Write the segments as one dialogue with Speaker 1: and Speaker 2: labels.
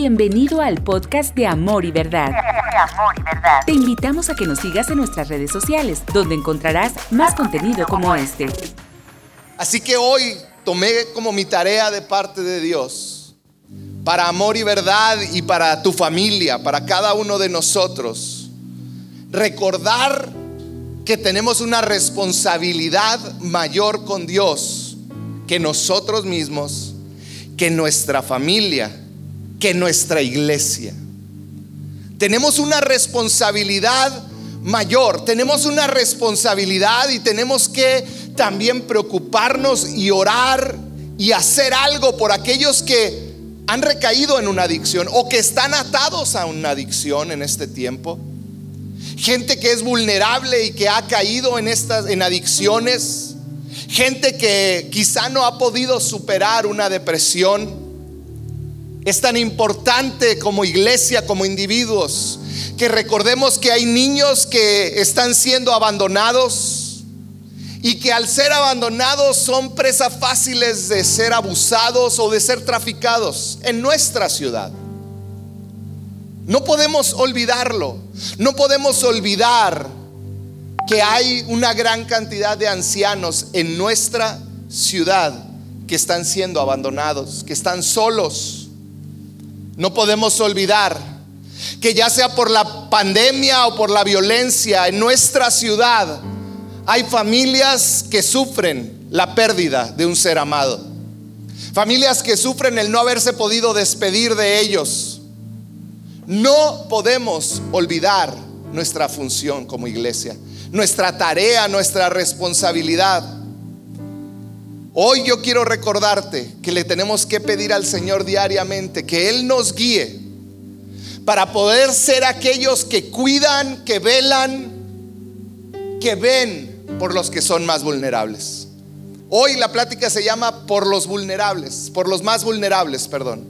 Speaker 1: Bienvenido al podcast de Amor y Verdad. Te invitamos a que nos sigas en nuestras redes sociales, donde encontrarás más contenido como este.
Speaker 2: Así que hoy tomé como mi tarea de parte de Dios para amor y verdad y para tu familia, para cada uno de nosotros, recordar que tenemos una responsabilidad mayor con Dios que nosotros mismos, que nuestra familia que nuestra iglesia. Tenemos una responsabilidad mayor, tenemos una responsabilidad y tenemos que también preocuparnos y orar y hacer algo por aquellos que han recaído en una adicción o que están atados a una adicción en este tiempo. Gente que es vulnerable y que ha caído en estas en adicciones. Gente que quizá no ha podido superar una depresión es tan importante como iglesia, como individuos, que recordemos que hay niños que están siendo abandonados y que al ser abandonados son presas fáciles de ser abusados o de ser traficados en nuestra ciudad. No podemos olvidarlo, no podemos olvidar que hay una gran cantidad de ancianos en nuestra ciudad que están siendo abandonados, que están solos no podemos olvidar que ya sea por la pandemia o por la violencia en nuestra ciudad, hay familias que sufren la pérdida de un ser amado. Familias que sufren el no haberse podido despedir de ellos. No podemos olvidar nuestra función como iglesia, nuestra tarea, nuestra responsabilidad. Hoy yo quiero recordarte que le tenemos que pedir al Señor diariamente que Él nos guíe para poder ser aquellos que cuidan, que velan, que ven por los que son más vulnerables. Hoy la plática se llama por los vulnerables, por los más vulnerables, perdón.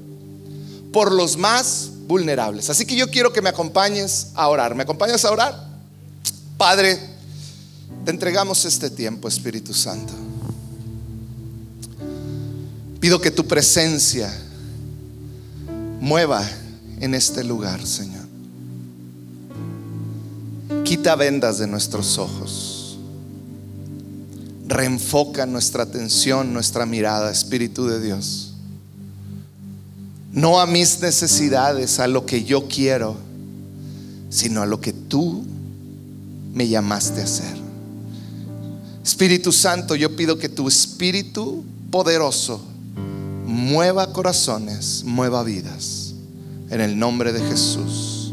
Speaker 2: Por los más vulnerables. Así que yo quiero que me acompañes a orar. ¿Me acompañas a orar? Padre, te entregamos este tiempo, Espíritu Santo. Pido que tu presencia mueva en este lugar, Señor. Quita vendas de nuestros ojos. Reenfoca nuestra atención, nuestra mirada, Espíritu de Dios. No a mis necesidades, a lo que yo quiero, sino a lo que tú me llamaste a hacer. Espíritu Santo, yo pido que tu Espíritu poderoso mueva corazones, mueva vidas. En el nombre de Jesús.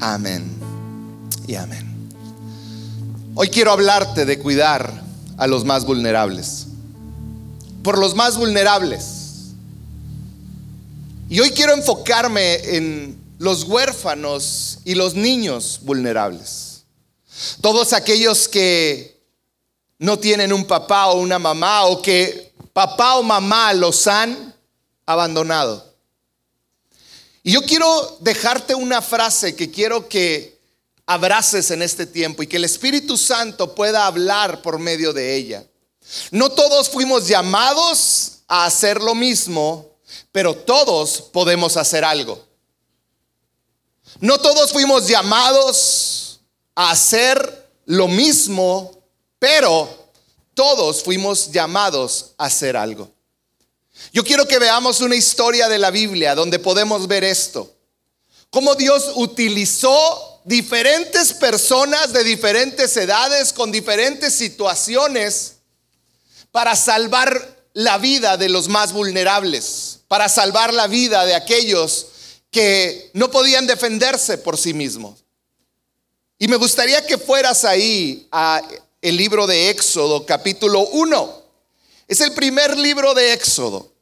Speaker 2: Amén y amén. Hoy quiero hablarte de cuidar a los más vulnerables. Por los más vulnerables. Y hoy quiero enfocarme en los huérfanos y los niños vulnerables. Todos aquellos que no tienen un papá o una mamá o que papá o mamá los han abandonado. Y yo quiero dejarte una frase que quiero que abraces en este tiempo y que el Espíritu Santo pueda hablar por medio de ella. No todos fuimos llamados a hacer lo mismo, pero todos podemos hacer algo. No todos fuimos llamados a hacer lo mismo, pero todos fuimos llamados a hacer algo. Yo quiero que veamos una historia de la Biblia donde podemos ver esto. Cómo Dios utilizó diferentes personas de diferentes edades, con diferentes situaciones, para salvar la vida de los más vulnerables, para salvar la vida de aquellos que no podían defenderse por sí mismos. Y me gustaría que fueras ahí a el libro de Éxodo, capítulo 1. Es el primer libro de Éxodo,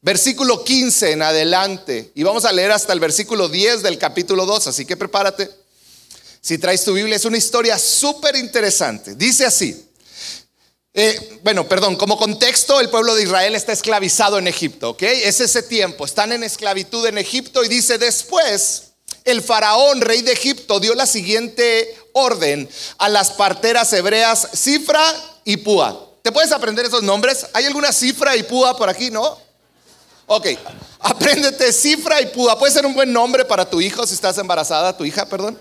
Speaker 2: versículo 15 en adelante. Y vamos a leer hasta el versículo 10 del capítulo 2, así que prepárate. Si traes tu Biblia, es una historia súper interesante. Dice así. Eh, bueno, perdón, como contexto, el pueblo de Israel está esclavizado en Egipto, ¿ok? Es ese tiempo, están en esclavitud en Egipto y dice después, el faraón, rey de Egipto, dio la siguiente orden a las parteras hebreas Cifra y Púa. ¿Te puedes aprender esos nombres? ¿Hay alguna Cifra y Púa por aquí, no? Ok, apréndete cifra y púa. Puede ser un buen nombre para tu hijo si estás embarazada, tu hija, perdón.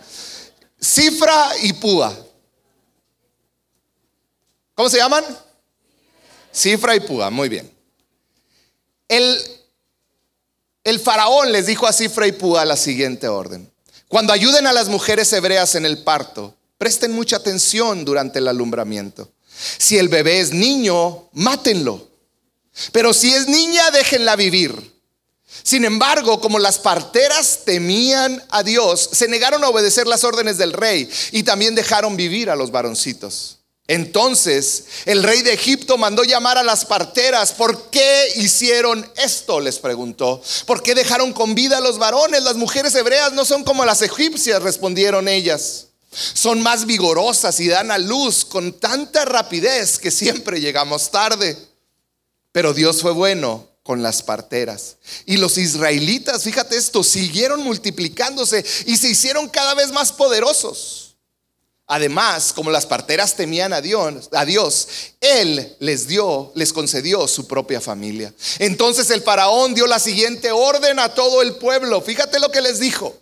Speaker 2: Cifra y púa. ¿Cómo se llaman? Cifra y púa, muy bien. El, el faraón les dijo a Cifra y púa la siguiente orden. Cuando ayuden a las mujeres hebreas en el parto, presten mucha atención durante el alumbramiento. Si el bebé es niño, mátenlo. Pero si es niña, déjenla vivir. Sin embargo, como las parteras temían a Dios, se negaron a obedecer las órdenes del rey y también dejaron vivir a los varoncitos. Entonces el rey de Egipto mandó llamar a las parteras. ¿Por qué hicieron esto? Les preguntó. ¿Por qué dejaron con vida a los varones? Las mujeres hebreas no son como las egipcias, respondieron ellas. Son más vigorosas y dan a luz con tanta rapidez que siempre llegamos tarde. Pero Dios fue bueno con las parteras. Y los israelitas, fíjate esto, siguieron multiplicándose y se hicieron cada vez más poderosos. Además, como las parteras temían a Dios, a Dios, Él les dio, les concedió su propia familia. Entonces el faraón dio la siguiente orden a todo el pueblo. Fíjate lo que les dijo.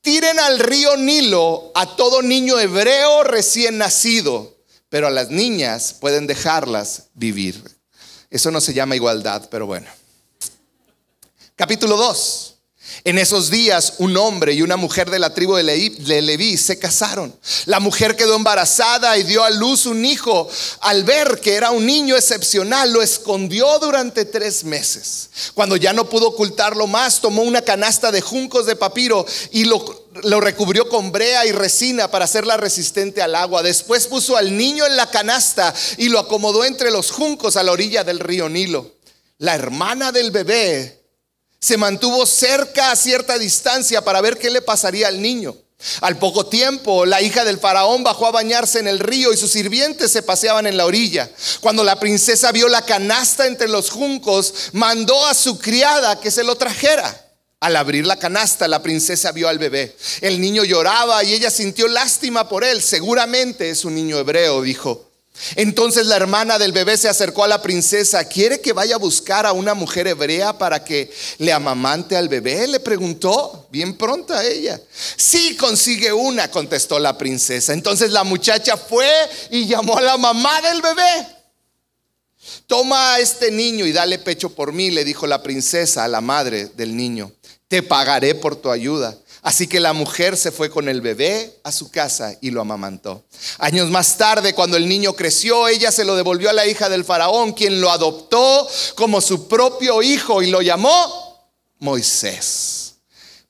Speaker 2: Tiren al río Nilo a todo niño hebreo recién nacido, pero a las niñas pueden dejarlas vivir. Eso no se llama igualdad, pero bueno. Capítulo 2. En esos días un hombre y una mujer de la tribu de Leví se casaron. La mujer quedó embarazada y dio a luz un hijo. Al ver que era un niño excepcional, lo escondió durante tres meses. Cuando ya no pudo ocultarlo más, tomó una canasta de juncos de papiro y lo, lo recubrió con brea y resina para hacerla resistente al agua. Después puso al niño en la canasta y lo acomodó entre los juncos a la orilla del río Nilo. La hermana del bebé se mantuvo cerca a cierta distancia para ver qué le pasaría al niño. Al poco tiempo, la hija del faraón bajó a bañarse en el río y sus sirvientes se paseaban en la orilla. Cuando la princesa vio la canasta entre los juncos, mandó a su criada que se lo trajera. Al abrir la canasta, la princesa vio al bebé. El niño lloraba y ella sintió lástima por él. Seguramente es un niño hebreo, dijo. Entonces la hermana del bebé se acercó a la princesa. ¿Quiere que vaya a buscar a una mujer hebrea para que le amamante al bebé? Le preguntó, bien pronta ella. Sí, consigue una, contestó la princesa. Entonces la muchacha fue y llamó a la mamá del bebé. Toma a este niño y dale pecho por mí, le dijo la princesa a la madre del niño. Te pagaré por tu ayuda. Así que la mujer se fue con el bebé a su casa y lo amamantó. Años más tarde, cuando el niño creció, ella se lo devolvió a la hija del faraón, quien lo adoptó como su propio hijo y lo llamó Moisés.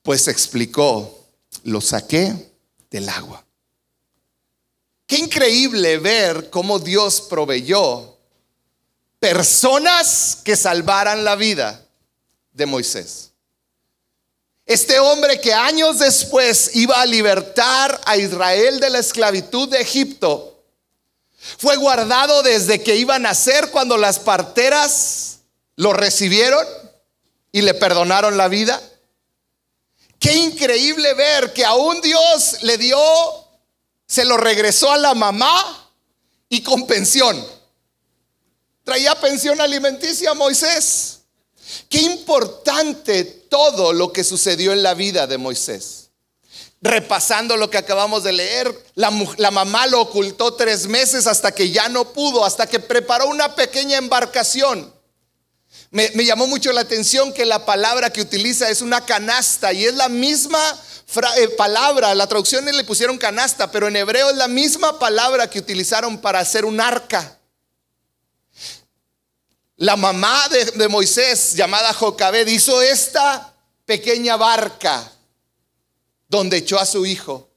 Speaker 2: Pues explicó, lo saqué del agua. Qué increíble ver cómo Dios proveyó personas que salvaran la vida de Moisés. Este hombre que años después iba a libertar a Israel de la esclavitud de Egipto, fue guardado desde que iba a nacer cuando las parteras lo recibieron y le perdonaron la vida. Qué increíble ver que aún Dios le dio, se lo regresó a la mamá y con pensión. Traía pensión alimenticia a Moisés. Qué importante todo lo que sucedió en la vida de Moisés. Repasando lo que acabamos de leer, la, mamá lo ocultó tres meses hasta que ya no pudo, hasta que preparó una pequeña embarcación. Me, llamó mucho la atención que la palabra que utiliza es una canasta y es la misma eh, palabra, la traducción le pusieron canasta, pero en hebreo es la misma palabra que utilizaron para hacer un arca. La mamá de, Moisés, llamada Jocabed, hizo esta pequeña barca donde echó a su hijo.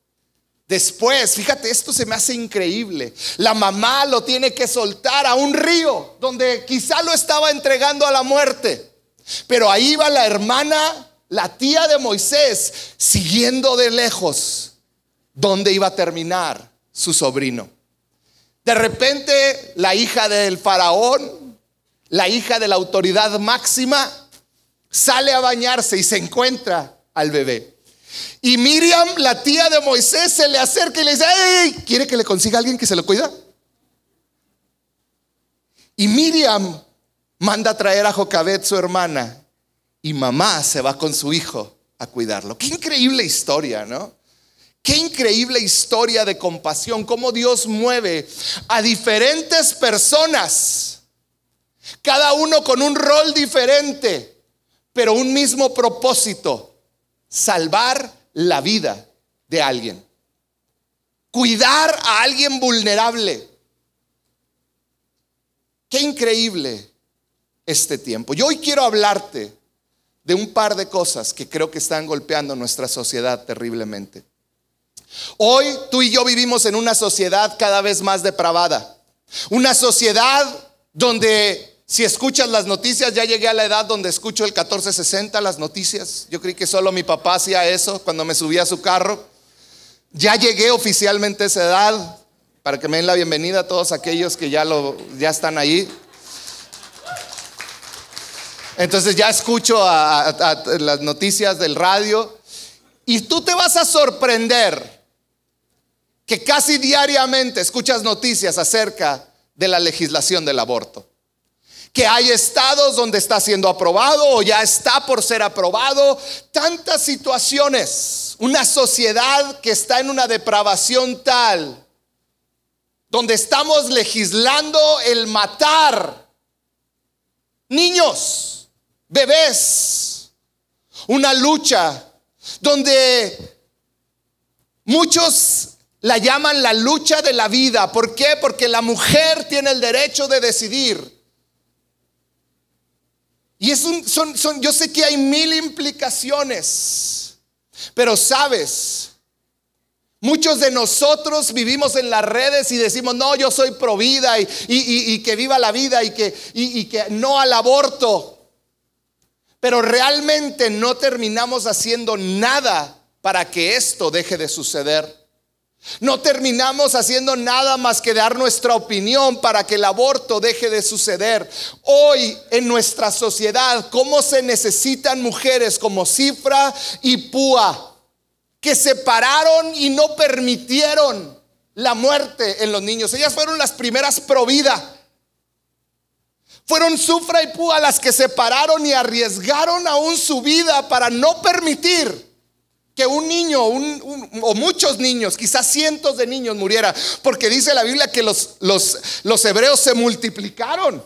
Speaker 2: Después, fíjate, esto se me hace increíble. La mamá lo tiene que soltar a un río donde quizá lo estaba entregando a la muerte. Pero ahí va la hermana, la tía de Moisés, siguiendo de lejos donde iba a terminar su sobrino. De repente, la hija del faraón la hija de la autoridad máxima, sale a bañarse y se encuentra al bebé. Y Miriam, la tía de Moisés, se le acerca y le dice, ¿quiere que le consiga a alguien que se lo cuida? Y Miriam manda a traer a Jocabet, su hermana, y mamá se va con su hijo a cuidarlo. Qué increíble historia, ¿no? Qué increíble historia de compasión, cómo Dios mueve a diferentes personas, cada uno con un rol diferente, pero un mismo propósito, salvar la vida de alguien, cuidar a alguien vulnerable. Qué increíble este tiempo. Yo hoy quiero hablarte de un par de cosas que creo que están golpeando nuestra sociedad terriblemente. Hoy tú y yo vivimos en una sociedad cada vez más depravada. Una sociedad donde si escuchas las noticias, ya llegué a la edad donde escucho el 1460 las noticias. Yo creí que solo mi papá hacía eso cuando me subía a su carro. Ya llegué oficialmente a esa edad para que me den la bienvenida a todos aquellos que ya lo ya están ahí. Entonces ya escucho las noticias del radio y tú te vas a sorprender que casi diariamente escuchas noticias acerca de la legislación del aborto. Que hay estados donde está siendo aprobado o ya está por ser aprobado. Tantas situaciones. Una sociedad que está en una depravación tal, donde estamos legislando el matar niños, bebés. Una lucha donde muchos la llaman la lucha de la vida. ¿Por qué? Porque la mujer tiene el derecho de decidir. Y son, yo sé que hay mil implicaciones, pero sabes, muchos de nosotros vivimos en las redes y decimos, no, yo soy pro vida y, y, que viva la vida y que, y que no al aborto. Pero realmente no terminamos haciendo nada para que esto deje de suceder. No terminamos haciendo nada más que dar nuestra opinión para que el aborto deje de suceder. Hoy en nuestra sociedad, ¿cómo se necesitan mujeres como Cifra y Púa que separaron y no permitieron la muerte en los niños? Ellas fueron las primeras pro vida. Fueron Sufra y Púa las que separaron y arriesgaron aún su vida para no permitir que un niño o muchos niños, quizás cientos de niños muriera, porque dice la Biblia que los, los, los hebreos se multiplicaron.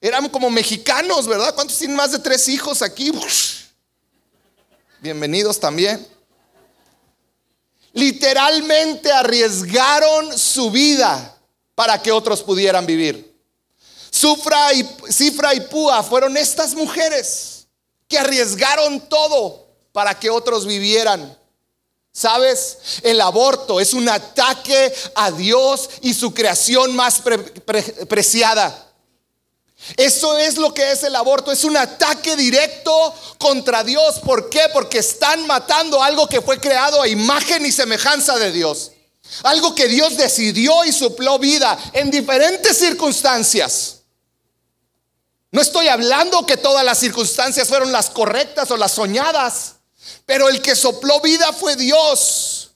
Speaker 2: Eran como mexicanos, ¿verdad? ¿Cuántos tienen más de tres hijos aquí? Bienvenidos también. Literalmente arriesgaron su vida para que otros pudieran vivir. Sufra y, Cifra y Púa fueron estas mujeres que arriesgaron todo para que otros vivieran. ¿Sabes? El aborto es un ataque a Dios y su creación más preciada. Eso es lo que es el aborto, es un ataque directo contra Dios. ¿Por qué? Porque están matando algo que fue creado a imagen y semejanza de Dios. Algo que Dios decidió y supló vida en diferentes circunstancias. No estoy hablando que todas las circunstancias fueron las correctas o las soñadas. Pero el que sopló vida fue Dios.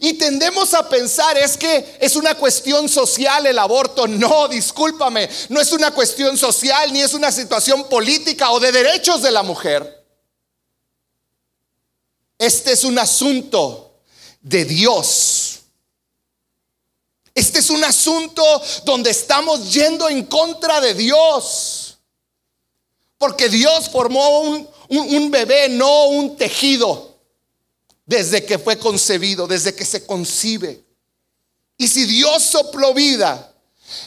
Speaker 2: Y tendemos a pensar es que es una cuestión social el aborto. No, discúlpame, no es una cuestión social ni es una situación política o de derechos de la mujer. Este es un asunto de Dios. Este es un asunto donde estamos yendo en contra de Dios. Porque Dios formó un, un, bebé, no un tejido, desde que fue concebido, desde que se concibe. Y si Dios sopló vida,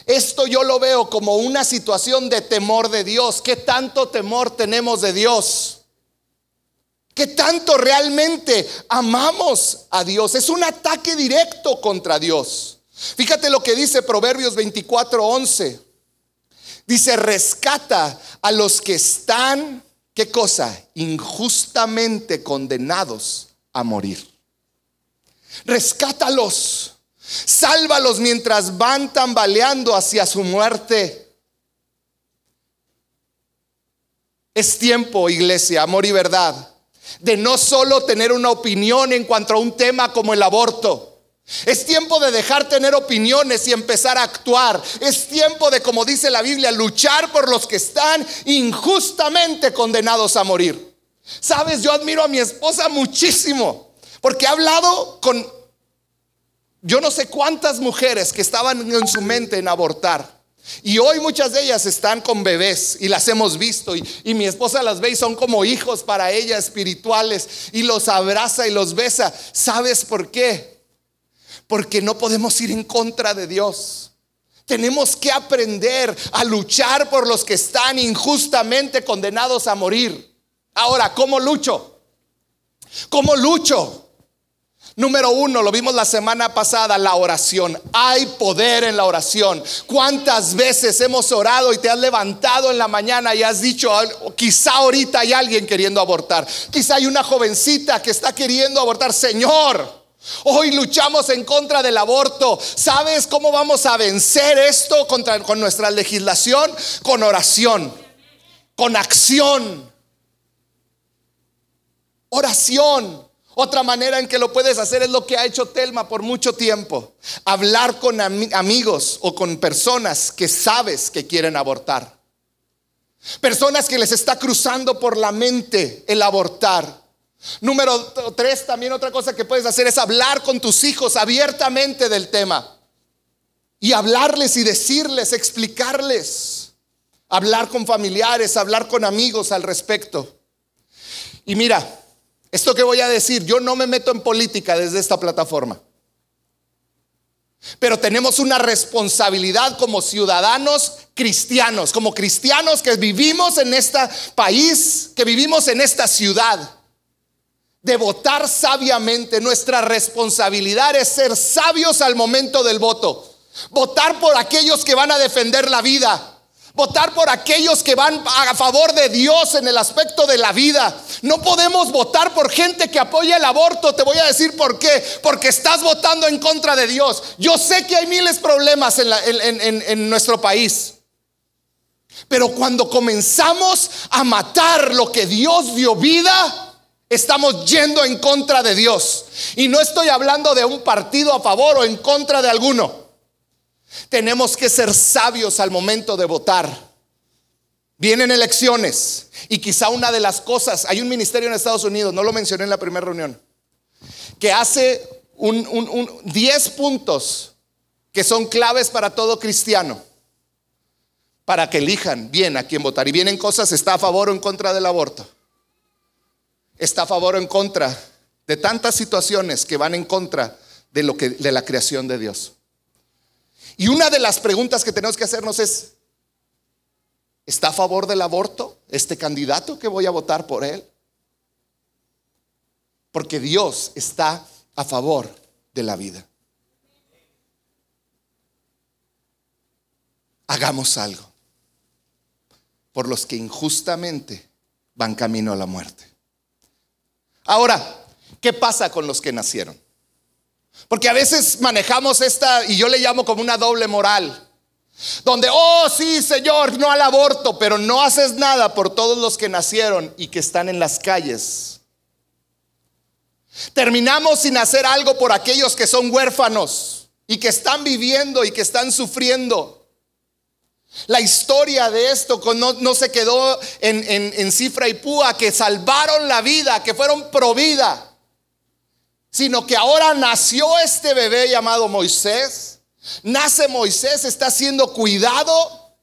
Speaker 2: esto yo lo veo como una situación de temor de Dios. ¿Qué tanto temor tenemos de Dios? ¿Qué tanto realmente amamos a Dios? Es un ataque directo contra Dios. Fíjate lo que dice Proverbios 24:11. Dice, rescata a los que están ¿qué cosa? Injustamente condenados a morir. Rescátalos, sálvalos mientras van tambaleando hacia su muerte. Es tiempo, iglesia, amor y verdad, de no solo tener una opinión en cuanto a un tema como el aborto. Es tiempo de dejar tener opiniones y empezar a actuar. Es tiempo de, como dice la Biblia, luchar por los que están injustamente condenados a morir. Sabes, yo admiro a mi esposa muchísimo porque ha hablado con yo no sé cuántas mujeres que estaban en su mente en abortar. Y hoy muchas de ellas están con bebés y las hemos visto y, y, mi esposa las ve y son como hijos para ella espirituales y los abraza y los besa. ¿Sabes por qué? Porque no podemos ir en contra de Dios. Tenemos que aprender a luchar por los que están injustamente condenados a morir. Ahora, ¿cómo lucho? ¿Cómo lucho? Número uno, lo vimos la semana pasada, la oración. Hay poder en la oración. ¿Cuántas veces hemos orado y te has levantado en la mañana y has dicho, quizá ahorita hay alguien queriendo abortar? Quizá hay una jovencita que está queriendo abortar. Señor, hoy luchamos en contra del aborto. ¿Sabes cómo vamos a vencer esto contra, con nuestra legislación? Con oración, con acción. Oración. Otra manera en que lo puedes hacer es lo que ha hecho Telma por mucho tiempo. Hablar con amigos o con personas que sabes que quieren abortar. Personas que les está cruzando por la mente el abortar. Número tres, también otra cosa que puedes hacer es hablar con tus hijos abiertamente del tema. Y hablarles y decirles, explicarles. Hablar con familiares, hablar con amigos al respecto. Y mira, esto que voy a decir, yo no me meto en política desde esta plataforma. Pero tenemos una responsabilidad como ciudadanos cristianos, como cristianos que vivimos en este país, que vivimos en esta ciudad, de votar sabiamente. Nuestra responsabilidad es ser sabios al momento del voto. Votar por aquellos que van a defender la vida, Votar por aquellos que van a favor de Dios en el aspecto de la vida. No podemos votar por gente que apoya el aborto. Te voy a decir por qué. Porque estás votando en contra de Dios. Yo sé que hay miles de problemas en, en nuestro país. Pero cuando comenzamos a matar lo que Dios dio vida, estamos yendo en contra de Dios. Y no estoy hablando de un partido a favor o en contra de alguno. Tenemos que ser sabios al momento de votar. Vienen elecciones y quizá una de las cosas, hay un ministerio en Estados Unidos, no lo mencioné en la primera reunión, que hace un, 10 puntos que son claves para todo cristiano, para que elijan bien a quién votar. Y vienen cosas, está a favor o en contra del aborto, está a favor o en contra de tantas situaciones que van en contra de, lo de la creación de Dios. Y una de las preguntas que tenemos que hacernos es, ¿está a favor del aborto este candidato que voy a votar por él? Porque Dios está a favor de la vida. Hagamos algo por los que injustamente van camino a la muerte. Ahora, ¿qué pasa con los que nacieron? Porque a veces manejamos esta, y yo le llamo como una doble moral, donde, oh sí, Señor, no al aborto, pero no haces nada por todos los que nacieron y que están en las calles. Terminamos sin hacer algo por aquellos que son huérfanos y que están viviendo y que están sufriendo. La historia de esto no, se quedó en, en cifra y púa, que salvaron la vida, que fueron pro vida sino que ahora nació este bebé llamado Moisés. Nace Moisés, está siendo cuidado.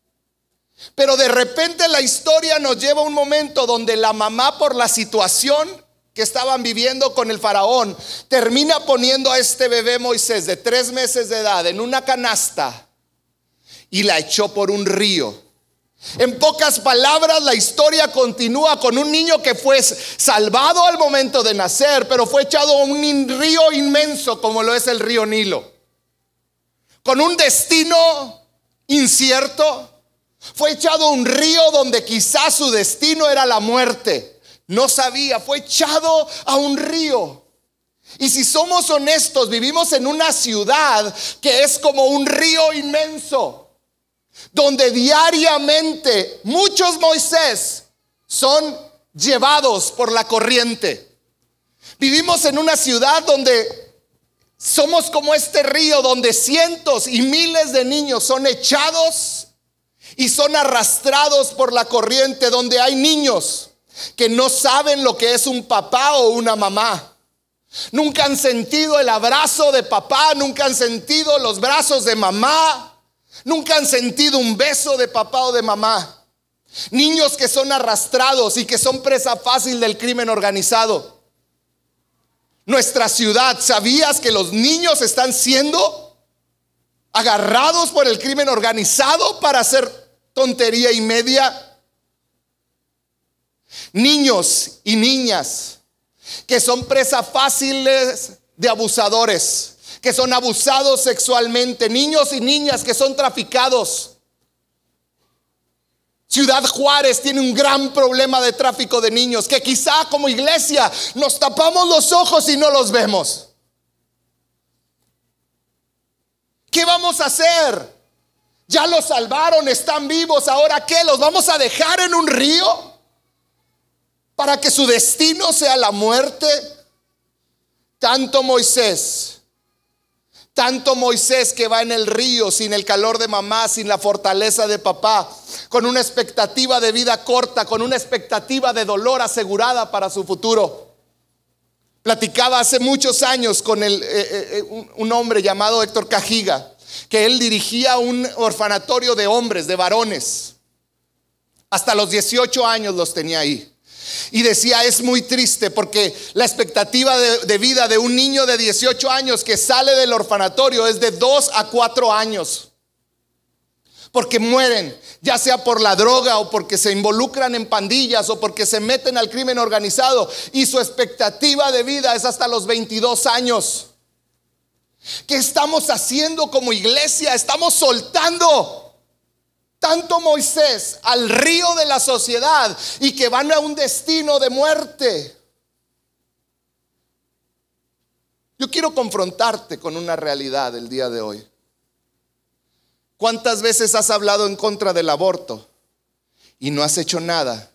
Speaker 2: Pero de repente la historia nos lleva a un momento donde la mamá por la situación que estaban viviendo con el faraón, termina poniendo a este bebé Moisés de tres meses de edad en una canasta y la echó por un río. En pocas palabras, la historia continúa con un niño que fue salvado al momento de nacer, pero fue echado a un río inmenso como lo es el río Nilo. Con un destino incierto, fue echado a un río donde quizás su destino era la muerte. No sabía, fue echado a un río. Y si somos honestos, vivimos en una ciudad que es como un río inmenso donde diariamente muchos Moisés son llevados por la corriente. Vivimos en una ciudad donde Somos como este río donde cientos y miles de niños son echados y son arrastrados por la corriente, donde hay niños que no saben lo que es un papá o una mamá. Nunca han sentido el abrazo de papá, nunca han sentido los brazos de mamá, nunca han sentido un beso de papá o de mamá. Niños que son arrastrados y que son presa fácil del crimen organizado nuestra ciudad. ¿Sabías que los niños están siendo agarrados por el crimen organizado para hacer tontería y media? Niños y niñas que son presa fáciles de abusadores, que son abusados sexualmente, niños y niñas que son traficados Ciudad Juárez tiene un gran problema de tráfico de niños que quizá como iglesia nos tapamos los ojos y no los vemos. ¿Qué vamos a hacer? Ya los salvaron, están vivos, ahora qué? ¿Los vamos a dejar en un río para que su destino sea la muerte? Tanto Moisés tanto Moisés que va en el río sin el calor de mamá, sin la fortaleza de papá, con una expectativa de vida corta, con una expectativa de dolor asegurada para su futuro. Platicaba hace muchos años con eh, eh, eh, un hombre llamado Héctor Cajiga, que él dirigía un orfanatorio de hombres, de varones. Hasta los 18 años los tenía ahí. Y decía, es muy triste porque la expectativa de, vida de un niño de 18 años que sale del orfanatorio es de 2 a 4 años. Porque mueren, ya sea por la droga o porque se involucran en pandillas o porque se meten al crimen organizado. Y su expectativa de vida es hasta los 22 años. ¿Qué estamos haciendo como iglesia? Estamos soltando tanto Moisés al río de la sociedad y que van a un destino de muerte. Yo quiero confrontarte con una realidad el día de hoy. ¿Cuántas veces has hablado en contra del aborto y no has hecho nada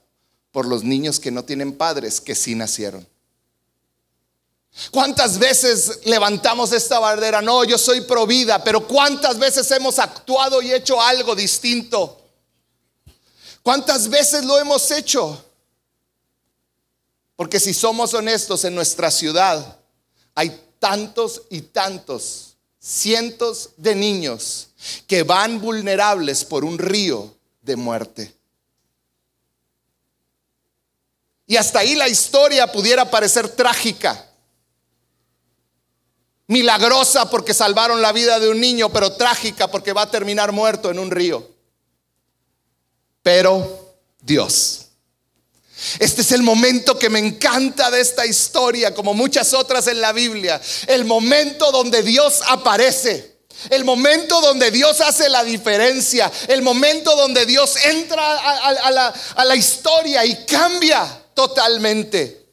Speaker 2: por los niños que no tienen padres que sí nacieron? ¿Cuántas veces levantamos esta bandera? No, yo soy provida, pero ¿cuántas veces hemos actuado y hecho algo distinto? ¿Cuántas veces lo hemos hecho? Porque si somos honestos en nuestra ciudad, hay tantos y tantos, cientos de niños que van vulnerables por un río de muerte. Y hasta ahí la historia pudiera parecer trágica milagrosa porque salvaron la vida de un niño, pero trágica porque va a terminar muerto en un río. Pero Dios. Este es el momento que me encanta de esta historia, como muchas otras en la Biblia. El momento donde Dios aparece. El momento donde Dios hace la diferencia. El momento donde Dios entra a, la, historia y cambia totalmente.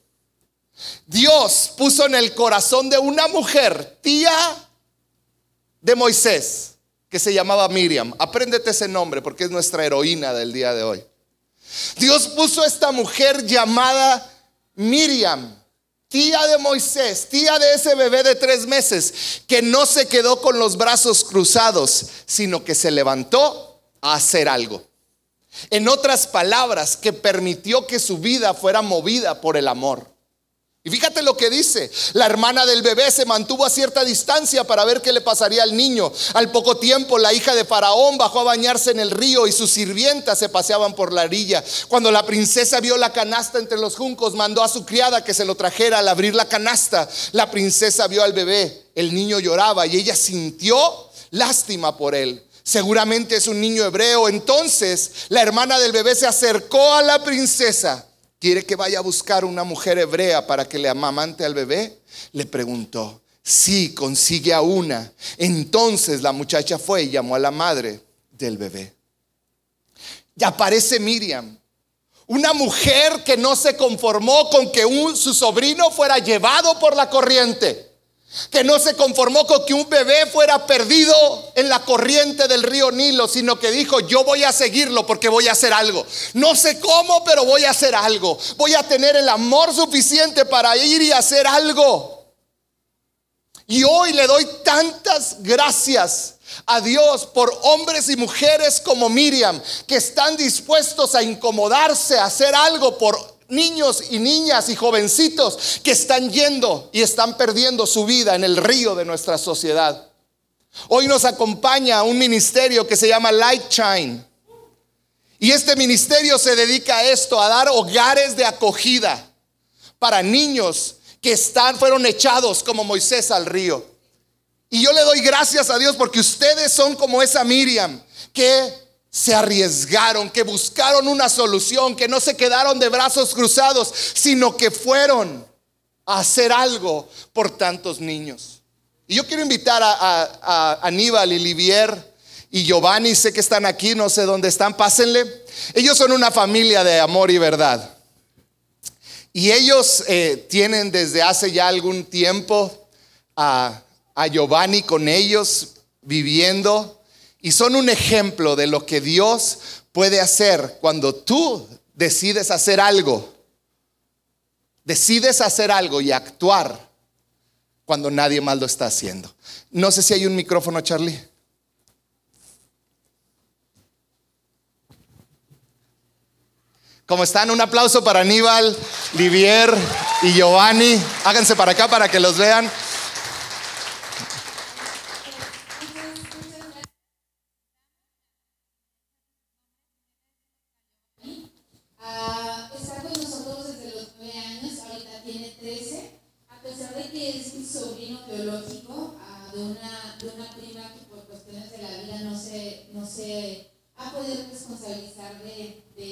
Speaker 2: Dios puso en el corazón de una mujer, tía de Moisés, que se llamaba Miriam. Apréndete ese nombre porque es nuestra heroína del día de hoy. Dios puso a esta mujer llamada Miriam, tía de Moisés, tía de ese bebé de tres meses, que no se quedó con los brazos cruzados, sino que se levantó a hacer algo. En otras palabras, que permitió que su vida fuera movida por el amor. Y fíjate lo que dice, la hermana del bebé se mantuvo a cierta distancia para ver qué le pasaría al niño. Al poco tiempo la hija de Faraón bajó a bañarse en el río y sus sirvientas se paseaban por la orilla. Cuando la princesa vio la canasta entre los juncos, mandó a su criada que se lo trajera al abrir la canasta. La princesa vio al bebé, el niño lloraba y ella sintió lástima por él. Seguramente es un niño hebreo. Entonces la hermana del bebé se acercó a la princesa ¿Quiere que vaya a buscar una mujer hebrea para que le amamante al bebé? Le preguntó. Sí, consigue a una. Entonces la muchacha fue y llamó a la madre del bebé. Y aparece Miriam, una mujer que no se conformó con que su sobrino fuera llevado por la corriente que no se conformó con que un bebé fuera perdido en la corriente del río Nilo, sino que dijo, yo voy a seguirlo porque voy a hacer algo. No sé cómo, pero voy a hacer algo. Voy a tener el amor suficiente para ir y hacer algo. Y hoy le doy tantas gracias a Dios por hombres y mujeres como Miriam, que están dispuestos a incomodarse, a hacer algo por niños y niñas y jovencitos que están yendo y están perdiendo su vida en el río de nuestra sociedad. Hoy nos acompaña un ministerio que se llama Light Shine. Y este ministerio se dedica a esto, a dar hogares de acogida para niños que están, fueron echados como Moisés al río. Y yo le doy gracias a Dios porque ustedes son como esa Miriam que se arriesgaron, que buscaron una solución, que no se quedaron de brazos cruzados, sino que fueron a hacer algo por tantos niños. Y yo quiero invitar a, Aníbal y Livier y Giovanni, sé que están aquí, no sé dónde están, pásenle. Ellos son una familia de amor y verdad. Y ellos eh, tienen desde hace ya algún tiempo a a Giovanni con ellos viviendo y son un ejemplo de lo que Dios puede hacer cuando tú decides hacer algo. Decides hacer algo y actuar cuando nadie más lo está haciendo. No sé si hay un micrófono, Charlie. ¿Cómo están? Un aplauso para Aníbal, Livier y Giovanni. Háganse para acá para que los vean.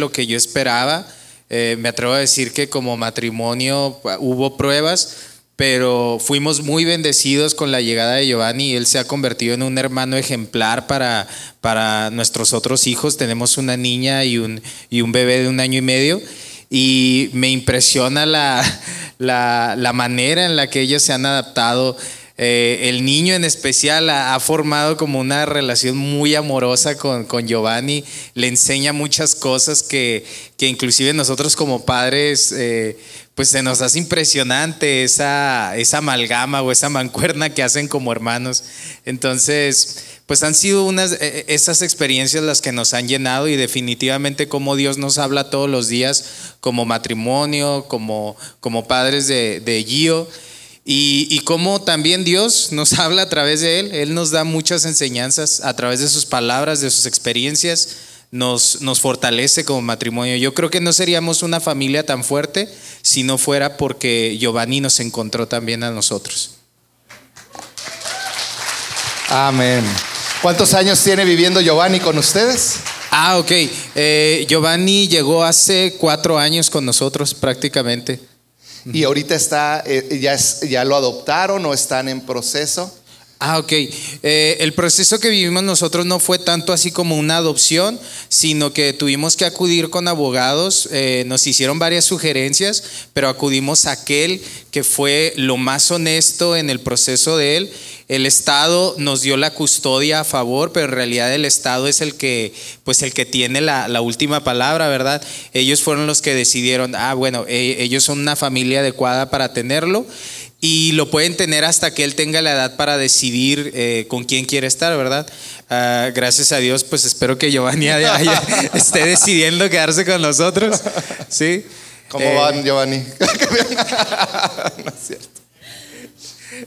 Speaker 3: lo que yo esperaba. Eh, me atrevo a decir que como matrimonio ah, hubo pruebas, pero fuimos muy bendecidos con la llegada de Giovanni él se ha convertido en un hermano ejemplar para, para nuestros otros hijos. Tenemos una niña y un, y un bebé de un año y medio y me impresiona la, la, la manera en la que ellos se han adaptado. Eh, el niño en especial ha, formado como una relación muy amorosa con, Giovanni, le enseña muchas cosas que, que inclusive nosotros como padres, eh, pues se nos hace impresionante esa, esa amalgama o esa mancuerna que hacen como hermanos. Entonces, pues han sido unas, e, e, esas experiencias las que nos han llenado y definitivamente como Dios nos habla todos los días como matrimonio, como, como padres de, de Gio. Y, y cómo también Dios nos habla a través de Él. Él nos da muchas enseñanzas a través de sus palabras, de sus experiencias, nos, nos fortalece como matrimonio. Yo creo que no seríamos una familia tan fuerte si no fuera porque Giovanni nos encontró también a nosotros.
Speaker 2: Amén. ¿Cuántos años tiene viviendo Giovanni con ustedes?
Speaker 3: Ah, ok. Eh, Giovanni llegó hace cuatro años con nosotros prácticamente.
Speaker 2: Y ahorita está, eh, ya, ya lo adoptaron o están en proceso.
Speaker 3: Ah, ok. Eh, el proceso que vivimos nosotros no fue tanto así como una adopción, sino que tuvimos que acudir con abogados, eh, nos hicieron varias sugerencias, pero acudimos a aquel que fue lo más honesto en el proceso de él. El Estado nos dio la custodia a favor, pero en realidad el Estado es el que, pues el que tiene la, última palabra, ¿verdad? Ellos fueron los que decidieron, ah, bueno, eh, ellos son una familia adecuada para tenerlo y lo pueden tener hasta que él tenga la edad para decidir eh, con quién quiere estar, ¿verdad? Ah, gracias a Dios, pues espero que Giovanni esté decidiendo quedarse con nosotros. ¿Sí?
Speaker 2: ¿Cómo
Speaker 3: Eh,
Speaker 2: van, Giovanni? no es cierto.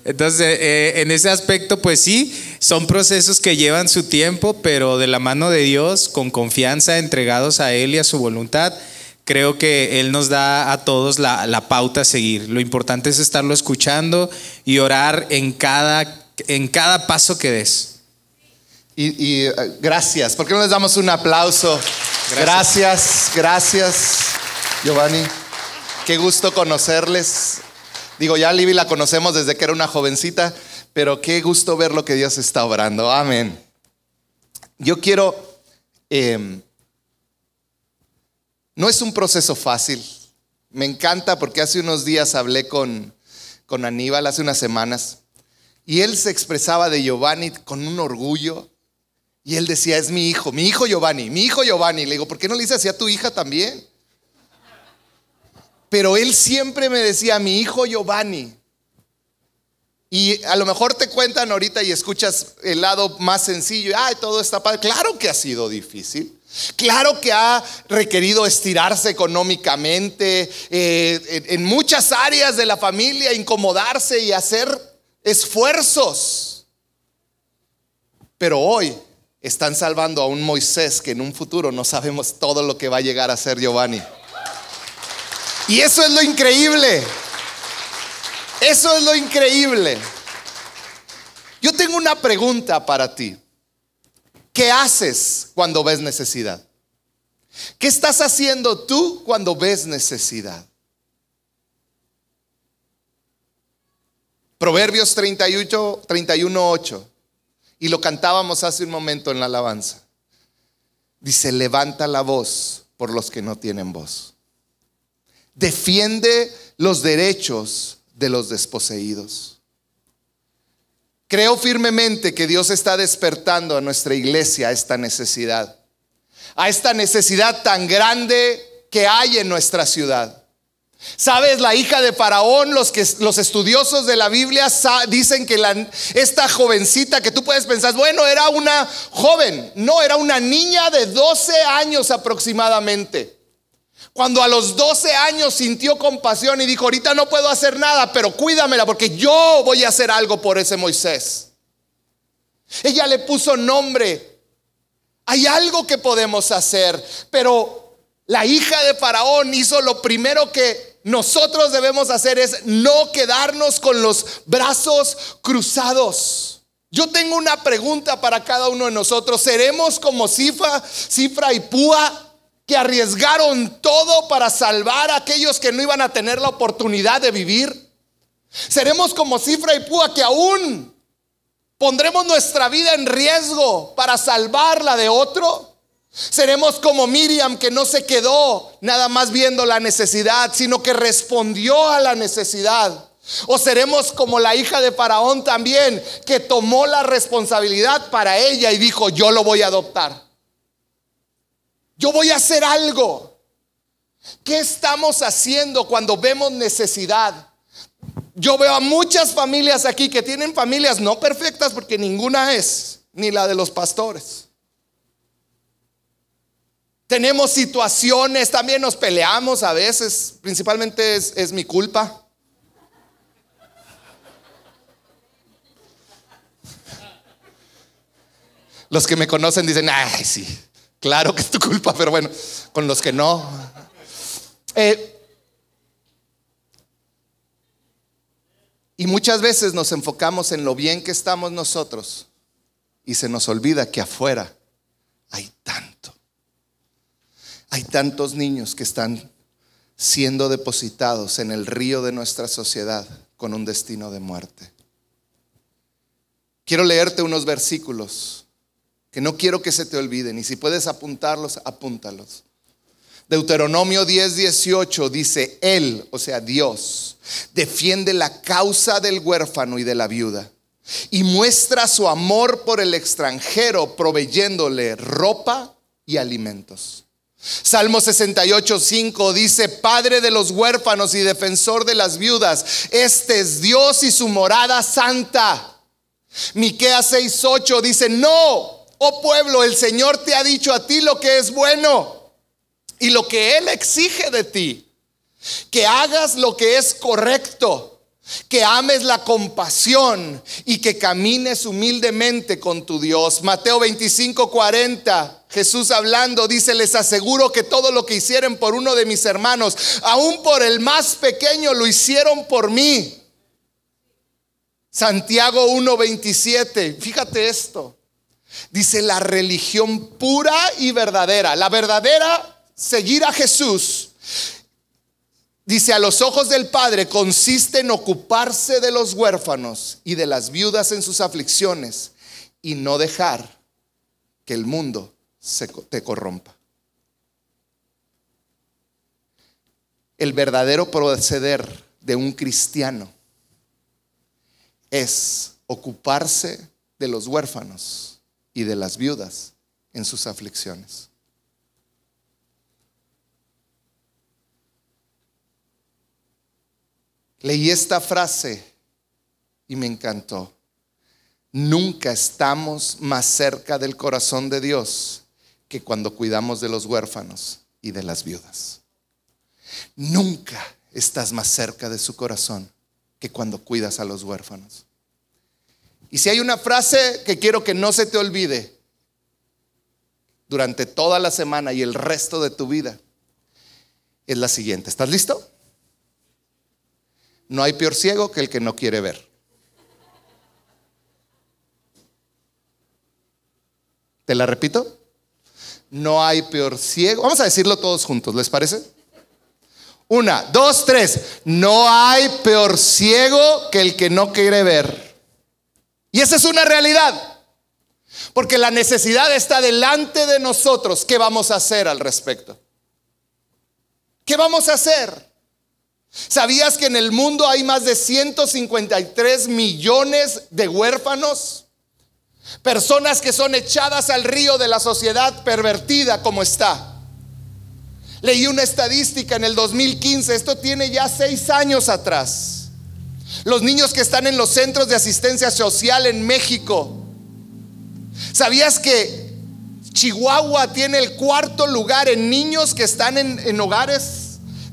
Speaker 3: Entonces, eh, en ese aspecto, pues sí, son procesos que llevan su tiempo, pero de la mano de Dios, con confianza, entregados a Él y a su voluntad, creo que Él nos da a todos la, la pauta a seguir. Lo importante es estarlo escuchando y orar en cada, en cada paso que des.
Speaker 2: Y, y, eh, gracias. ¿Por qué no les damos un aplauso? Gracias, gracias, Giovanni. Qué gusto conocerles. Digo, ya Libby la conocemos desde que era una jovencita, pero qué gusto ver lo que Dios está obrando. Amén. Yo quiero... eh, no es un proceso fácil. Me encanta porque hace unos días hablé con, con Aníbal, hace unas semanas, y él se expresaba de Giovanni con un orgullo. Y él decía, es mi hijo, mi hijo Giovanni, mi hijo Giovanni. Le digo, ¿por qué no le dices así a tu hija también? Pero él siempre me decía, mi hijo Giovanni. Y a lo mejor te cuentan ahorita y escuchas el lado más sencillo. Ay, todo está padre. Claro que ha sido difícil. Claro que ha requerido estirarse económicamente, eh, en, en muchas áreas de la familia, incomodarse y hacer esfuerzos. Pero hoy están salvando a un Moisés que en un futuro no sabemos todo lo que va a llegar a ser Giovanni. Y eso es lo increíble. Eso es lo increíble. Yo tengo una pregunta para ti. ¿Qué haces cuando ves necesidad? ¿Qué estás haciendo tú cuando ves necesidad? Proverbios 38, 31, 8. Y lo cantábamos hace un momento en la alabanza. Dice, levanta la voz por los que no tienen voz. Defiende los derechos de los desposeídos. Creo firmemente que Dios está despertando a nuestra iglesia a esta necesidad. A esta necesidad tan grande que hay en nuestra ciudad. Sabes, la hija de Faraón, los, que, los estudiosos de la Biblia dicen que esta jovencita que tú puedes pensar, bueno, era una joven, no, era una niña de 12 años aproximadamente. Cuando a los 12 años sintió compasión y dijo, ahorita no puedo hacer nada, pero cuídamela porque yo voy a hacer algo por ese Moisés. Ella le puso nombre. Hay algo que podemos hacer, pero la hija de Faraón hizo lo primero que nosotros debemos hacer es no quedarnos con los brazos cruzados. Yo tengo una pregunta para cada uno de nosotros. ¿Seremos como Cifra, Cifra y Púa que arriesgaron todo para salvar a aquellos que no iban a tener la oportunidad de vivir? ¿Seremos como Cifra y Púa que aún pondremos nuestra vida en riesgo para salvarla de otro? Seremos como Miriam que no se quedó nada más viendo la necesidad, sino que respondió a la necesidad. O seremos como la hija de Faraón también, que tomó la responsabilidad para ella y dijo, yo lo voy a adoptar. Yo voy a hacer algo. ¿Qué estamos haciendo cuando vemos necesidad? Yo veo a muchas familias aquí que tienen familias no perfectas porque ninguna es, ni la de los pastores. Tenemos situaciones, también nos peleamos a veces, principalmente es, es mi culpa. Los que me conocen dicen, ay, sí, claro que es tu culpa, pero bueno, con los que no. Eh, y muchas veces nos enfocamos en lo bien que estamos nosotros y se nos olvida que afuera hay tanto. Hay tantos niños que están siendo depositados en el río de nuestra sociedad con un destino de muerte. Quiero leerte unos versículos que no quiero que se te olviden y si puedes apuntarlos, apúntalos. Deuteronomio 10, 18 dice, Él, o sea, Dios, defiende la causa del huérfano y de la viuda y muestra su amor por el extranjero proveyéndole ropa y alimentos. Salmo 68, 5 dice, Padre de los huérfanos y defensor de las viudas, este es Dios y su morada santa. Miqueas 6, 8 dice, no, oh pueblo, el Señor te ha dicho a ti lo que es bueno y lo que Él exige de ti, que hagas lo que es correcto que ames la compasión y que camines humildemente con tu Dios. Mateo 25, 40, Jesús hablando, dice, les aseguro que todo lo que hicieron por uno de mis hermanos, aún por el más pequeño, lo hicieron por mí. Santiago 1:27, fíjate esto. Dice la religión pura y verdadera. La verdadera, seguir a Jesús Dice, a los ojos del Padre consiste en ocuparse de los huérfanos y de las viudas en sus aflicciones y no dejar que el mundo se te corrompa. El verdadero proceder de un cristiano es ocuparse de los huérfanos y de las viudas en sus aflicciones. Leí esta frase y me encantó. Nunca estamos más cerca del corazón de Dios que cuando cuidamos de los huérfanos y de las viudas. Nunca estás más cerca de su corazón que cuando cuidas a los huérfanos. Y si hay una frase que quiero que no se te olvide durante toda la semana y el resto de tu vida, es la siguiente. ¿Estás listo? No hay peor ciego que el que no quiere ver. ¿Te la repito? No hay peor ciego. Vamos a decirlo todos juntos, ¿les parece? Una, dos, tres. No hay peor ciego que el que no quiere ver. Y esa es una realidad. Porque la necesidad está delante de nosotros. ¿Qué vamos a hacer al respecto? ¿Qué vamos a hacer? ¿Sabías que en el mundo hay más de 153 millones de huérfanos? Personas que son echadas al río de la sociedad pervertida como está. Leí una estadística en el 2015, esto tiene ya seis años atrás. Los niños que están en los centros de asistencia social en México. ¿Sabías que Chihuahua tiene el cuarto lugar en niños que están en, en hogares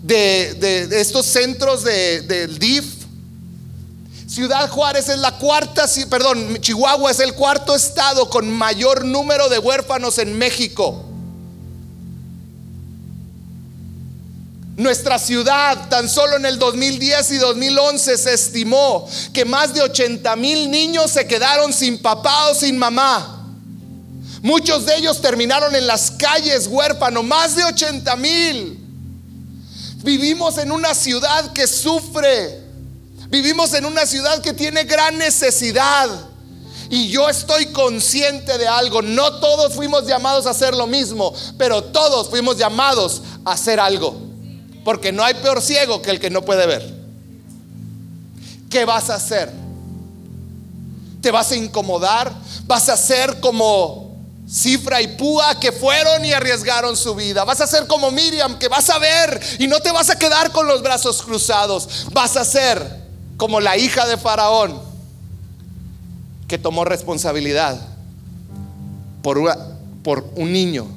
Speaker 2: de, estos centros del DIF. Ciudad Juárez es la cuarta, perdón, Chihuahua es el cuarto estado con mayor número de huérfanos en México. Nuestra ciudad, tan solo en el 2010 y 2011, se estimó que más de 80 mil niños se quedaron sin papá o sin mamá. Muchos de ellos terminaron en las calles huérfanos, más de 80 mil. Vivimos en una ciudad que sufre. Vivimos en una ciudad que tiene gran necesidad. Y yo estoy consciente de algo. No todos fuimos llamados a hacer lo mismo, pero todos fuimos llamados a hacer algo. Porque no hay peor ciego que el que no puede ver. ¿Qué vas a hacer? ¿Te vas a incomodar? ¿Vas a ser como Cifra y Púa que fueron y arriesgaron su vida. Vas a ser como Miriam, que vas a ver y no te vas a quedar con los brazos cruzados. Vas a ser como la hija de Faraón, que tomó responsabilidad por, por un niño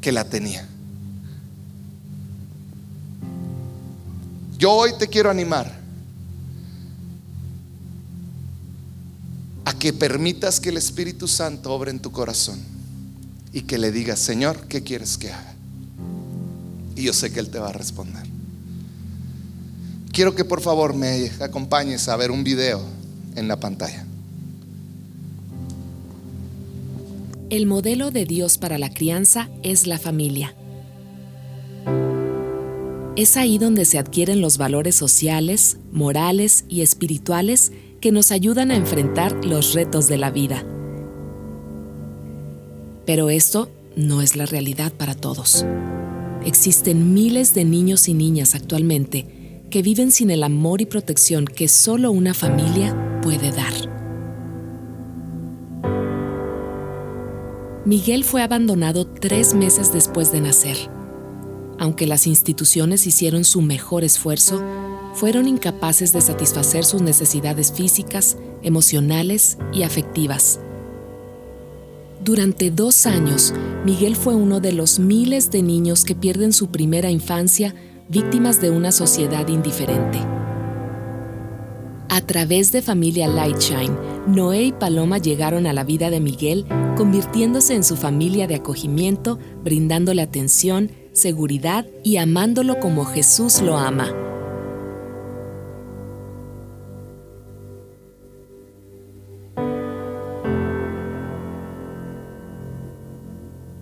Speaker 2: que la tenía. Yo hoy te quiero animar a que permitas que el Espíritu Santo obre en tu corazón y que le digas, Señor, ¿qué quieres que haga? Y yo sé que Él te va a responder. Quiero que por favor me acompañes a ver un video en la pantalla.
Speaker 1: El modelo de Dios para la crianza es la familia. Es ahí donde se adquieren los valores sociales, morales y espirituales
Speaker 4: que nos ayudan a enfrentar los retos de la vida. Pero esto no es la realidad para todos. Existen miles de niños y niñas actualmente que viven sin el amor y protección que solo una familia puede dar. Miguel fue abandonado tres meses después de nacer. Aunque las instituciones hicieron su mejor esfuerzo, fueron incapaces de satisfacer sus necesidades físicas, emocionales y afectivas. Durante dos años, Miguel fue uno de los miles de niños que pierden su primera infancia víctimas de una sociedad indiferente. A través de Familia Lightshine, Noé y Paloma llegaron a la vida de Miguel, convirtiéndose en su familia de acogimiento, brindándole atención, seguridad y amándolo como Jesús lo ama.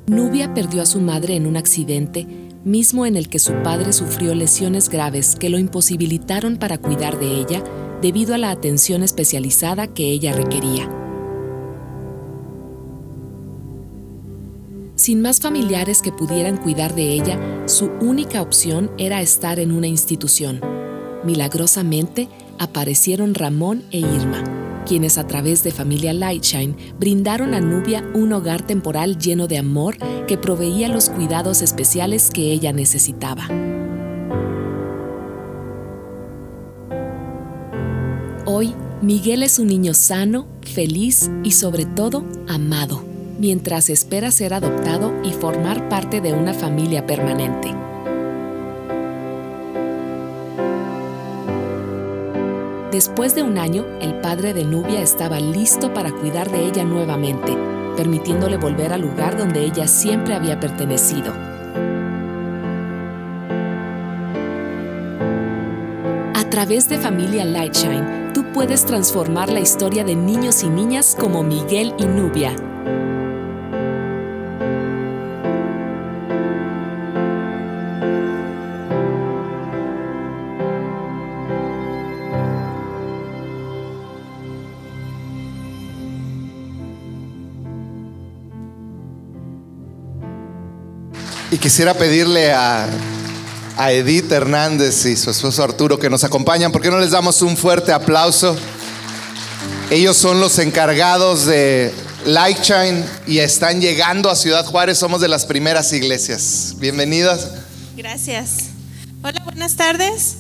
Speaker 4: Nubia perdió a su madre en un accidente, mismo en el que su padre sufrió lesiones graves que lo imposibilitaron para cuidar de ella debido a la atención especializada que ella requería. Sin más familiares que pudieran cuidar de ella, su única opción era estar en una institución. Milagrosamente, aparecieron Ramón e Irma, quienes a través de Familia Lightshine brindaron a Nubia un hogar temporal lleno de amor que proveía los cuidados especiales que ella necesitaba. Hoy, Miguel es un niño sano, feliz y sobre todo amado, mientras espera ser adoptado y formar parte de una familia permanente. Después de un año, el padre de Nubia estaba listo para cuidar de ella nuevamente, permitiéndole volver al lugar donde ella siempre había pertenecido. A través de Familia Lightshine, tú puedes transformar la historia de niños y niñas como Miguel y Nubia
Speaker 2: quisiera pedirle a, a Edith Hernández y su esposo Arturo que nos acompañan, ¿por qué no les damos un fuerte aplauso? Ellos son los encargados de Lightshine y están llegando a Ciudad Juárez, somos de las primeras iglesias. Bienvenidas.
Speaker 5: Gracias. Hola, buenas tardes.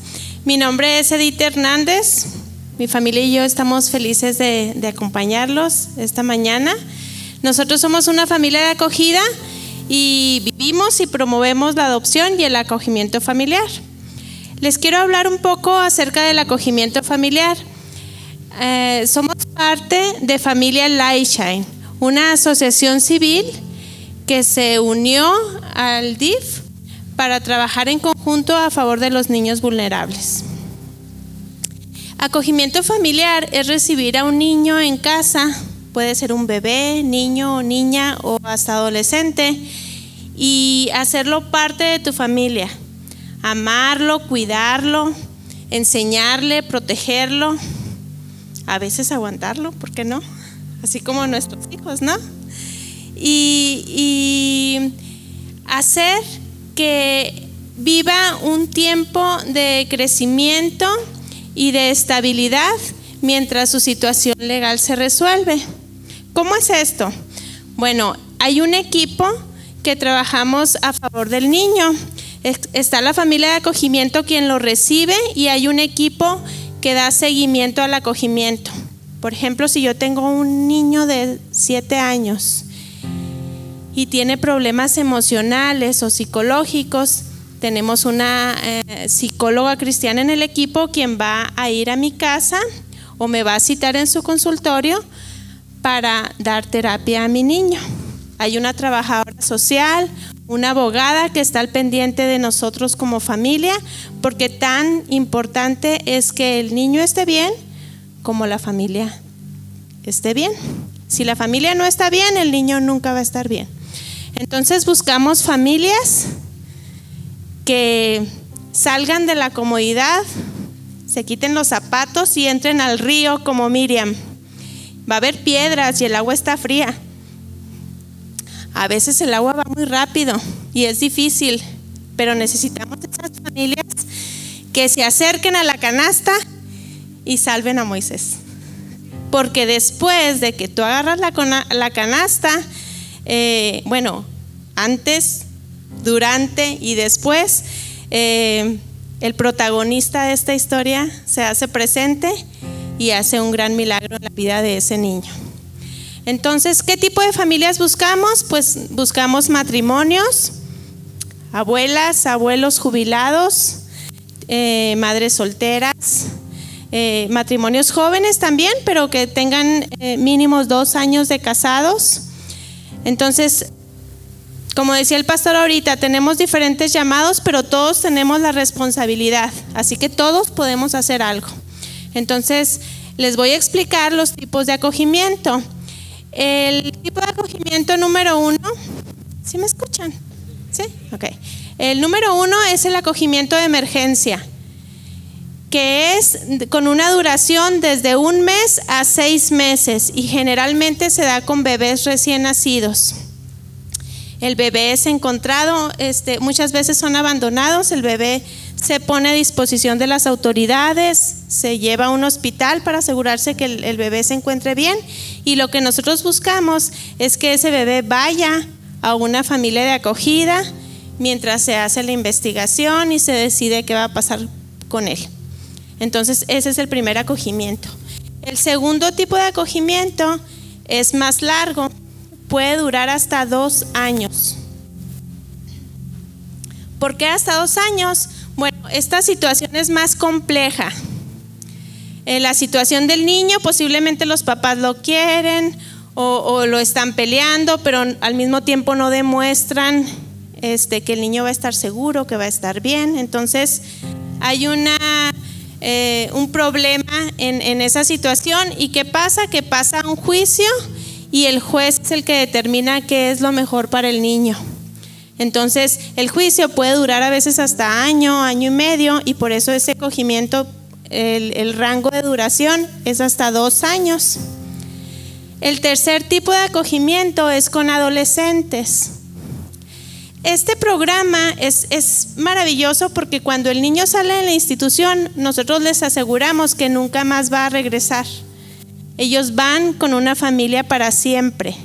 Speaker 5: Mi nombre es Edith Hernández. Mi familia y yo estamos felices de, de acompañarlos esta mañana. Nosotros somos una familia de acogida y vivimos y promovemos la adopción y el acogimiento familiar. Les quiero hablar un poco acerca del acogimiento familiar. Eh, somos parte de Familia Lightshine, una asociación civil que se unió al DIF para trabajar en conjunto a favor de los niños vulnerables. Acogimiento familiar es recibir a un niño en casa puede ser un bebé, niño niña o hasta adolescente, y hacerlo parte de tu familia. Amarlo, cuidarlo, enseñarle, protegerlo, a veces aguantarlo, ¿por qué no? Así como nuestros hijos, ¿no? Y, y hacer que viva un tiempo de crecimiento y de estabilidad mientras su situación legal se resuelve. ¿Cómo es esto? Bueno, hay un equipo que trabajamos a favor del niño. Está la familia de acogimiento quien lo recibe y hay un equipo que da seguimiento al acogimiento. Por ejemplo, si yo tengo un niño de 7 años y tiene problemas emocionales o psicológicos, tenemos una eh, psicóloga cristiana en el equipo quien va a ir a mi casa o me va a citar en su consultorio para dar terapia a mi niño. Hay una trabajadora social, una abogada que está al pendiente de nosotros como familia, porque tan importante es que el niño esté bien como la familia esté bien. Si la familia no está bien, el niño nunca va a estar bien. Entonces buscamos familias que salgan de la comodidad, se quiten los zapatos y entren al río como Miriam. Va a haber piedras y el agua está fría. A veces el agua va muy rápido y es difícil, pero necesitamos esas familias que se acerquen a la canasta y salven a Moisés. Porque después de que tú agarras la, canasta, eh, bueno, antes, durante y después, eh, el protagonista de esta historia se hace presente y hace un gran milagro en la vida de ese niño. Entonces, ¿qué tipo de familias buscamos? Pues buscamos matrimonios, abuelas, abuelos jubilados, eh, madres solteras, eh, matrimonios jóvenes también, pero que tengan eh, mínimos dos años de casados. Entonces, como decía el pastor ahorita, tenemos diferentes llamados, pero todos tenemos la responsabilidad, así que todos podemos hacer algo. Entonces, les voy a explicar los tipos de acogimiento. El tipo de acogimiento número uno, ¿sí me escuchan? ¿Sí? Ok. El número uno es el acogimiento de emergencia, que es con una duración desde un mes a seis meses y generalmente se da con bebés recién nacidos el bebé es encontrado, este, muchas veces son abandonados, el bebé se pone a disposición de las autoridades, se lleva a un hospital para asegurarse que el, bebé se encuentre bien y lo que nosotros buscamos es que ese bebé vaya a una familia de acogida mientras se hace la investigación y se decide qué va a pasar con él. Entonces ese es el primer acogimiento. El segundo tipo de acogimiento es más largo, puede durar hasta dos años. ¿Por qué hasta dos años? Bueno, esta situación es más compleja. En la situación del niño posiblemente los papás lo quieren o, lo están peleando, pero al mismo tiempo no demuestran este, que el niño va a estar seguro, que va a estar bien. Entonces hay una, eh, un problema en, en esa situación. ¿Y qué pasa? Que pasa un juicio y el juez es el que determina qué es lo mejor para el niño. Entonces, el juicio puede durar a veces hasta año, año y medio, y por eso ese cogimiento, el, el rango de duración es hasta dos años. El tercer tipo de acogimiento es con adolescentes. Este programa es, es, maravilloso porque cuando el niño sale de la institución, nosotros les aseguramos que nunca más va a regresar. Ellos van con una familia para siempre,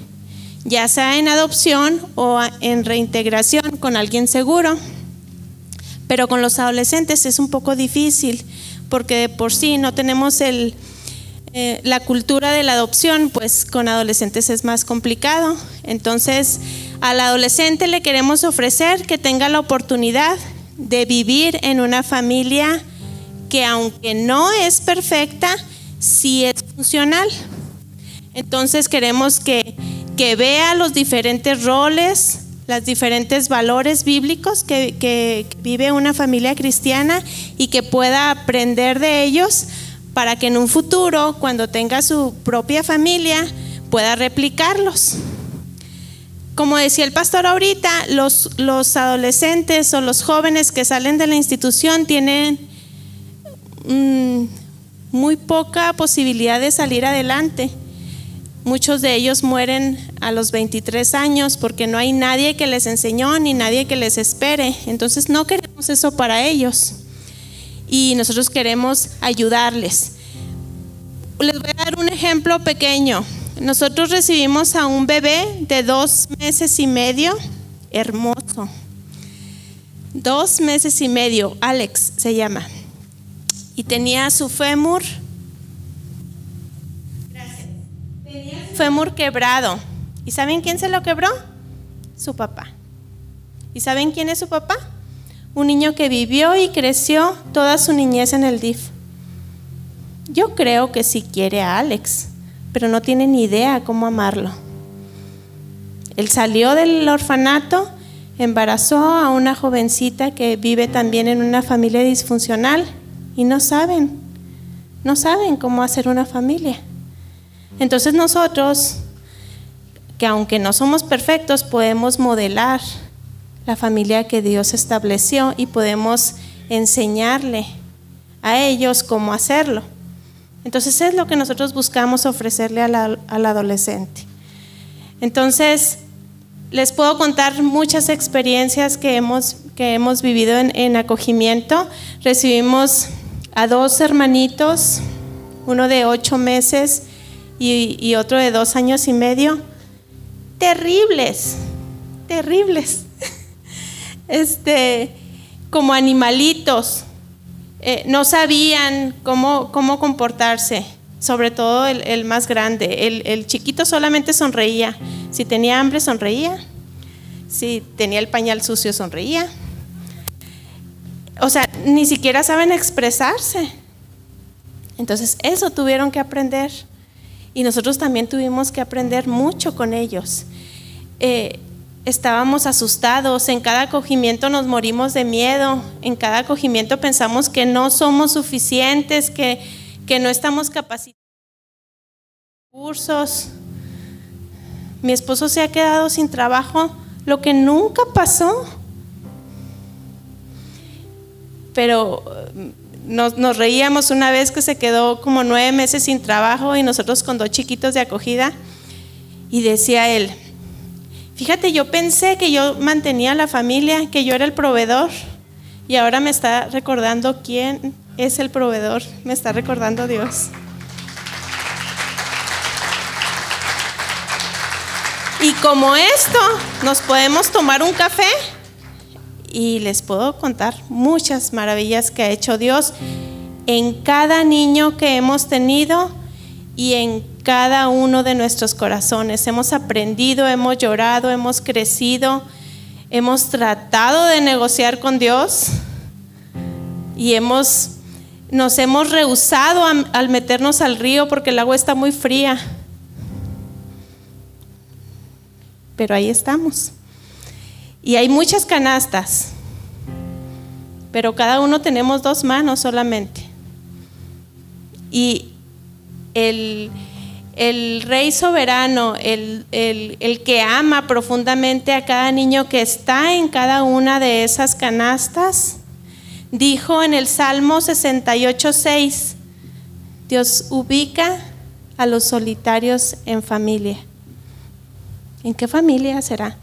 Speaker 5: ya sea en adopción o en reintegración con alguien seguro. Pero con los adolescentes es un poco difícil porque de por sí no tenemos el, eh, la cultura de la adopción, pues con adolescentes es más complicado. Entonces, al adolescente le queremos ofrecer que tenga la oportunidad de vivir en una familia que aunque no es perfecta, sí es funcional. Entonces queremos que, que vea los diferentes roles, los diferentes valores bíblicos que, vive una familia cristiana y que pueda aprender de ellos para que en un futuro, cuando tenga su propia familia, pueda replicarlos. Como decía el pastor ahorita, los, los adolescentes o los jóvenes que salen de la institución tienen muy poca posibilidad de salir adelante. Muchos de ellos mueren a los 23 años porque no hay nadie que les enseñó ni nadie que les espere. Entonces no queremos eso para ellos. Y nosotros queremos ayudarles. Les voy a dar un ejemplo pequeño. Nosotros recibimos a un bebé de dos meses y medio, hermoso. Dos meses y medio, Alex se llama y tenía su fémur, tenía su fémur quebrado. ¿Y saben quién se lo quebró? Su papá. ¿Y saben quién es su papá? Un niño que vivió y creció toda su niñez en el DIF. Yo creo que sí quiere a Alex, pero no tiene ni idea cómo amarlo. Él salió del orfanato, embarazó a una jovencita que vive también en una familia disfuncional y no saben, no saben cómo hacer una familia. Entonces nosotros, que aunque no somos perfectos, podemos modelar la familia que Dios estableció y podemos enseñarle a ellos cómo hacerlo. Entonces es lo que nosotros buscamos ofrecerle al adolescente. Entonces, les puedo contar muchas experiencias que hemos, que hemos vivido en, acogimiento. Recibimos a dos hermanitos, uno de ocho meses y, otro de dos años y medio. Terribles, terribles. Este, como animalitos, eh, no sabían cómo, cómo comportarse, sobre todo el, más grande. El, el, chiquito solamente sonreía. Si tenía hambre, sonreía. Si tenía el pañal sucio, sonreía. O sea, ni siquiera saben expresarse. Entonces, eso tuvieron que aprender. Y nosotros también tuvimos que aprender mucho con ellos. Eh, estábamos asustados, en cada acogimiento nos morimos de miedo, en cada acogimiento pensamos que no somos suficientes, que, que no estamos capacitados. Cursos. Mi esposo se ha quedado sin trabajo, lo que nunca pasó. Pero mm, nos, nos reíamos una vez que se quedó como nueve meses sin trabajo y nosotros con dos chiquitos de acogida. Y decía él, Fíjate, yo pensé que yo mantenía la familia, que yo era el proveedor. Y ahora me está recordando quién es el proveedor. Me está recordando Dios. Y como esto, nos podemos tomar un café y les puedo contar muchas maravillas que ha hecho Dios en cada niño que hemos tenido y en cada uno de nuestros corazones. Hemos aprendido, hemos llorado, hemos crecido, hemos tratado de negociar con Dios y hemos, nos hemos rehusado al meternos al río porque el agua está muy fría. Pero ahí estamos. Y hay muchas canastas, pero cada uno tenemos dos manos solamente. Y el, Rey soberano, el, que ama profundamente a cada niño que está en cada una de esas canastas, dijo en el Salmo 68.6, Dios ubica a los solitarios en familia. ¿En qué familia será?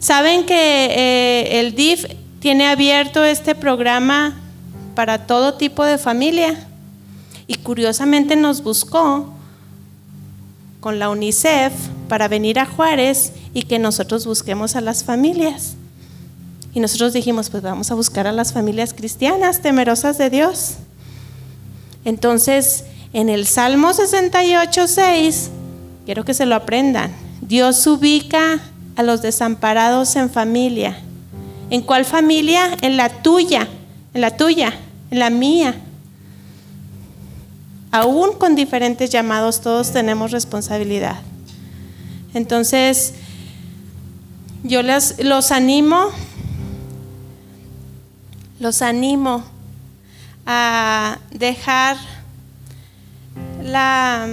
Speaker 5: Saben que eh, el DIF tiene abierto este programa para todo tipo de familia y curiosamente nos buscó con la UNICEF para venir a Juárez y que nosotros busquemos a las familias. Y nosotros dijimos, pues vamos a buscar a las familias cristianas temerosas de Dios. Entonces, en el Salmo 68, 6, quiero que se lo aprendan, Dios ubica a los desamparados en familia. ¿En cuál familia? En la tuya, en la tuya, en la mía, aún con diferentes llamados, todos tenemos responsabilidad. Entonces, yo les, los animo, los animo a dejar la,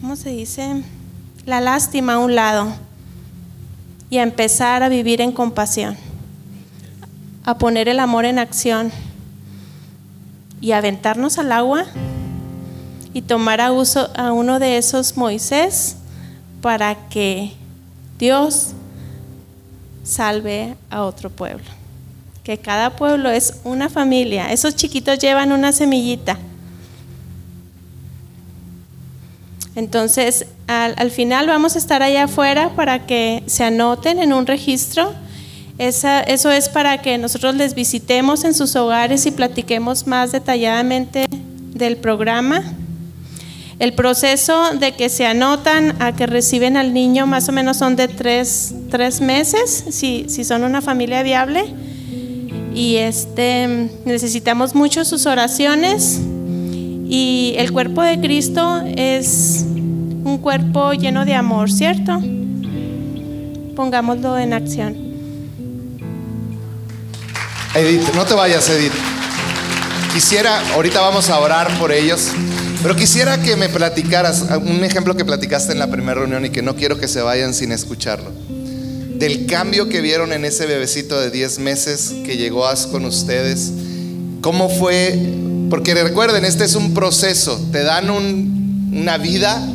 Speaker 5: ¿cómo se dice? La lástima a un lado y a empezar a vivir en compasión, a poner el amor en acción y a aventarnos al agua y tomar a, uso, a uno de esos Moisés para que Dios salve a otro pueblo. Que cada pueblo es una familia. Esos chiquitos llevan una semillita. Entonces, al, final vamos a estar allá afuera para que se anoten en un registro. eso es para que nosotros les visitemos en sus hogares y platiquemos más detalladamente del programa. El proceso de que se anotan a que reciben al niño más o menos son de tres, meses, si, si, son una familia viable. Y este, necesitamos mucho sus oraciones. Y el cuerpo de Cristo es un cuerpo lleno de amor, ¿cierto? Pongámoslo en acción.
Speaker 2: Edith, no te vayas, Edith. Quisiera, ahorita vamos a orar por ellos. Pero quisiera que me platicaras un ejemplo que platicaste en la primera reunión y que no quiero que se vayan sin escucharlo. Del cambio que vieron en ese bebecito de 10 meses que llegó con ustedes ¿Cómo fue? Porque recuerden, este es un proceso. Te dan una vida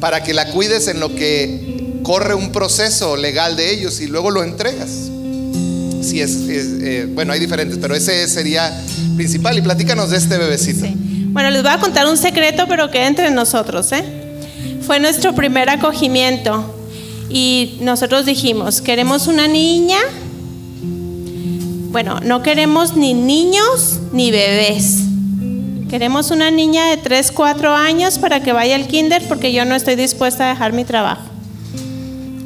Speaker 2: para que la cuides en lo que corre un proceso legal de ellos y luego lo entregas. Si es, eh, bueno, hay diferentes, pero ese sería principal. Y platícanos de este bebecito.
Speaker 5: Bueno, les voy a contar un secreto, pero que entre nosotros, ¿eh? Fue nuestro primer acogimiento y nosotros dijimos, queremos una niña. Bueno, no queremos ni niños ni bebés. Queremos una niña de 3, 4 años para que vaya al kinder porque yo no estoy dispuesta a dejar mi trabajo.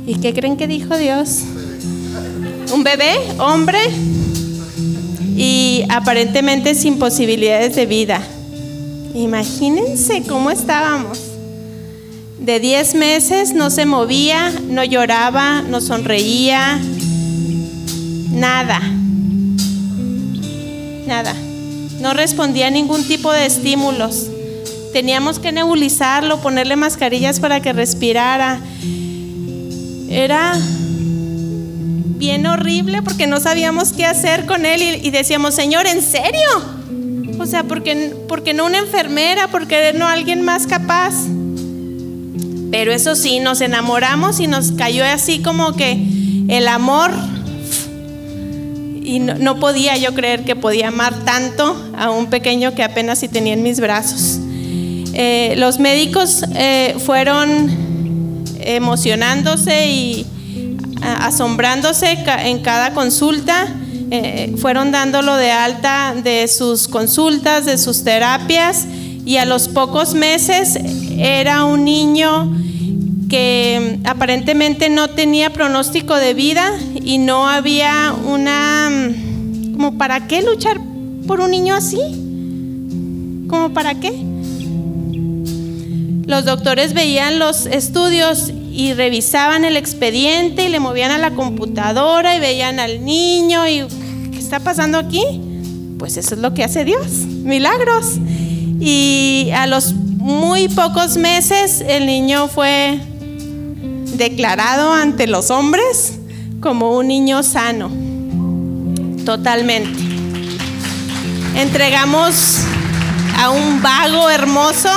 Speaker 5: ¿Y qué creen que dijo Dios? Un bebé, hombre, y aparentemente sin posibilidades de vida. Imagínense cómo estábamos. De 10 meses no se movía, no lloraba, no sonreía, nada. No respondía a ningún tipo de estímulos. Teníamos que nebulizarlo, ponerle mascarillas para que respirara. Era bien horrible porque no sabíamos qué hacer con él y, decíamos, Señor, ¿en serio? O sea, ¿por qué, no una enfermera? ¿Por qué no alguien más capaz? Pero eso sí, nos enamoramos y nos cayó así como que el amor y no, podía yo creer que podía amar tanto a un pequeño que apenas si tenía en mis brazos. Eh, los médicos eh, fueron emocionándose y asombrándose en cada consulta, eh, fueron dándolo de alta de sus consultas, de sus terapias y a los pocos meses era un niño que aparentemente no tenía pronóstico de vida y no había una... como para qué luchar por un niño así? ¿Como para qué? Los doctores veían los estudios y revisaban el expediente y le movían a la computadora y veían al niño y ¿qué está pasando aquí? Pues eso es lo que hace Dios, milagros. Y a los muy pocos meses el niño fue declarado ante los hombres como un niño sano, totalmente. Entregamos a un vago hermoso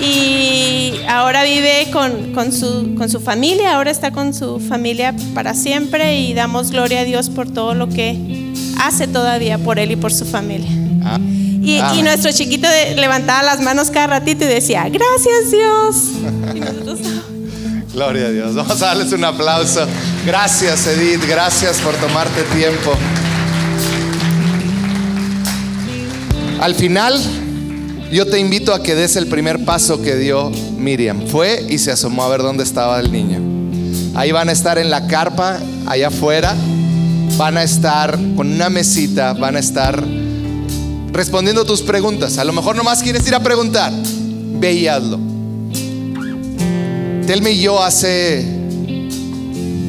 Speaker 5: y ahora vive con, su, con, su, familia, ahora está con su familia para siempre y damos gloria a Dios por todo lo que hace todavía por él y por su familia. Ah, y, y, nuestro chiquito levantaba las manos cada ratito y decía, gracias Dios.
Speaker 2: Gloria a Dios. Vamos a darles un aplauso. Gracias, Edith. Gracias por tomarte tiempo. Al final, yo te invito a que des el primer paso que dio Miriam. Fue y se asomó a ver dónde estaba el niño. Ahí van a estar en la carpa, allá afuera. Van a estar con una mesita, van a estar respondiendo tus preguntas. A lo mejor nomás quieres ir a preguntar. Ve y hazlo. Telme y yo hace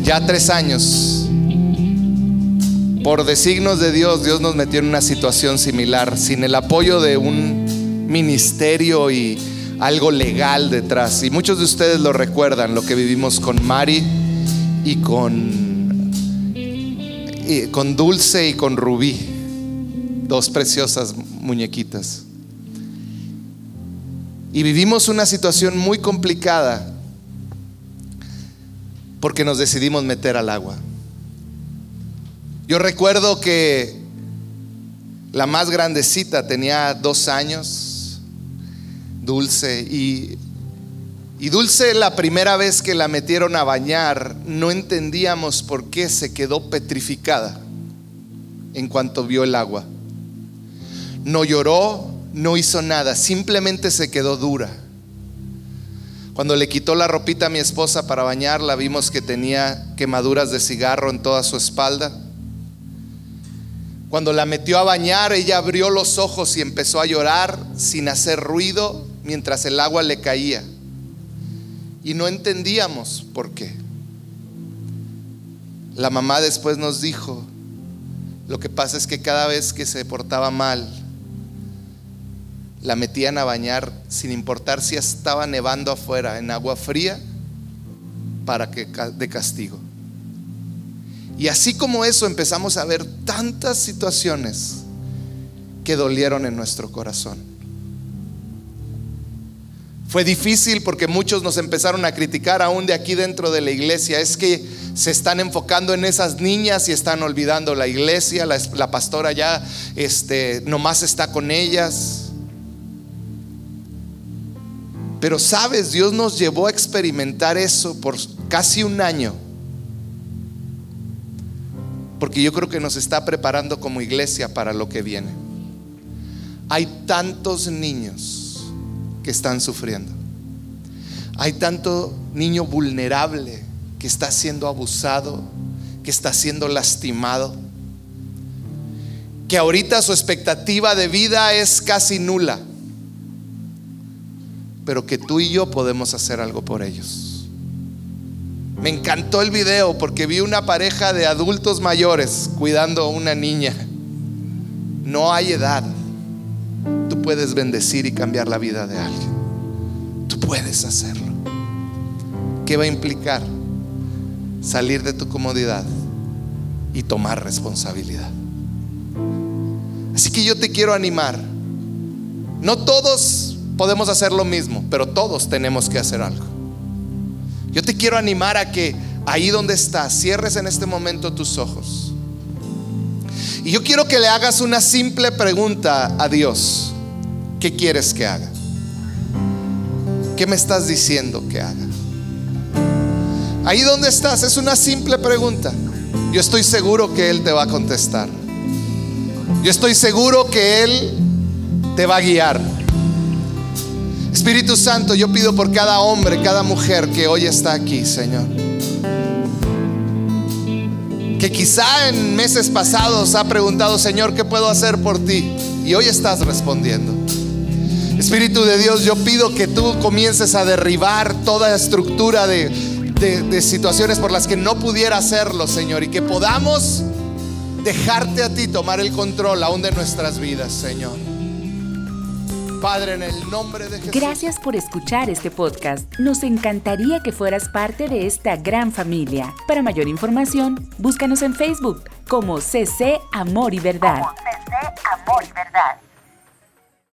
Speaker 2: ya tres años, por designos de Dios, Dios nos metió en una situación similar, sin el apoyo de un ministerio y algo legal detrás. Y muchos de ustedes lo recuerdan, lo que vivimos con Mari y con, y con Dulce y con Rubí, dos preciosas muñequitas. Y vivimos una situación muy complicada porque nos decidimos meter al agua. Yo recuerdo que la más grandecita tenía dos años, Dulce, y, y Dulce la primera vez que la metieron a bañar, no entendíamos por qué se quedó petrificada en cuanto vio el agua. No lloró, no hizo nada, simplemente se quedó dura. Cuando le quitó la ropita a mi esposa para bañarla, vimos que tenía quemaduras de cigarro en toda su espalda. Cuando la metió a bañar, ella abrió los ojos y empezó a llorar sin hacer ruido mientras el agua le caía. Y no entendíamos por qué. La mamá después nos dijo, lo que pasa es que cada vez que se portaba mal, la metían a bañar sin importar si estaba nevando afuera en agua fría para que de castigo. Y así como eso empezamos a ver tantas situaciones que dolieron en nuestro corazón. Fue difícil porque muchos nos empezaron a criticar aún de aquí dentro de la iglesia. Es que se están enfocando en esas niñas y están olvidando la iglesia. La, pastora ya este, nomás está con ellas. Pero sabes, Dios nos llevó a experimentar eso por casi un año. Porque yo creo que nos está preparando como iglesia para lo que viene. Hay tantos niños que están sufriendo. Hay tanto niño vulnerable que está siendo abusado, que está siendo lastimado, que ahorita su expectativa de vida es casi nula pero que tú y yo podemos hacer algo por ellos. Me encantó el video porque vi una pareja de adultos mayores cuidando a una niña. No hay edad. Tú puedes bendecir y cambiar la vida de alguien. Tú puedes hacerlo. ¿Qué va a implicar? Salir de tu comodidad y tomar responsabilidad. Así que yo te quiero animar. No todos podemos hacer lo mismo, pero todos tenemos que hacer algo. Yo te quiero animar a que ahí donde estás, cierres en este momento tus ojos. Y yo quiero que le hagas una simple pregunta a Dios. ¿Qué quieres que haga? ¿Qué me estás diciendo que haga? Ahí donde estás es una simple pregunta. Yo estoy seguro que Él te va a contestar. Yo estoy seguro que Él te va a guiar. Espíritu Santo, yo pido por cada hombre, cada mujer que hoy está aquí, Señor. Que quizá en meses pasados ha preguntado, Señor, ¿qué puedo hacer por ti? Y hoy estás respondiendo. Espíritu de Dios, yo pido que tú comiences a derribar toda estructura de, de situaciones por las que no pudiera hacerlo, Señor, y que podamos dejarte a ti tomar el control aún de nuestras vidas, Señor. Padre, en el nombre de Jesús.
Speaker 1: Gracias por escuchar este podcast. Nos encantaría que fueras parte de esta gran familia. Para mayor información, búscanos en Facebook como CC Amor y Verdad.
Speaker 6: CC Amor y Verdad.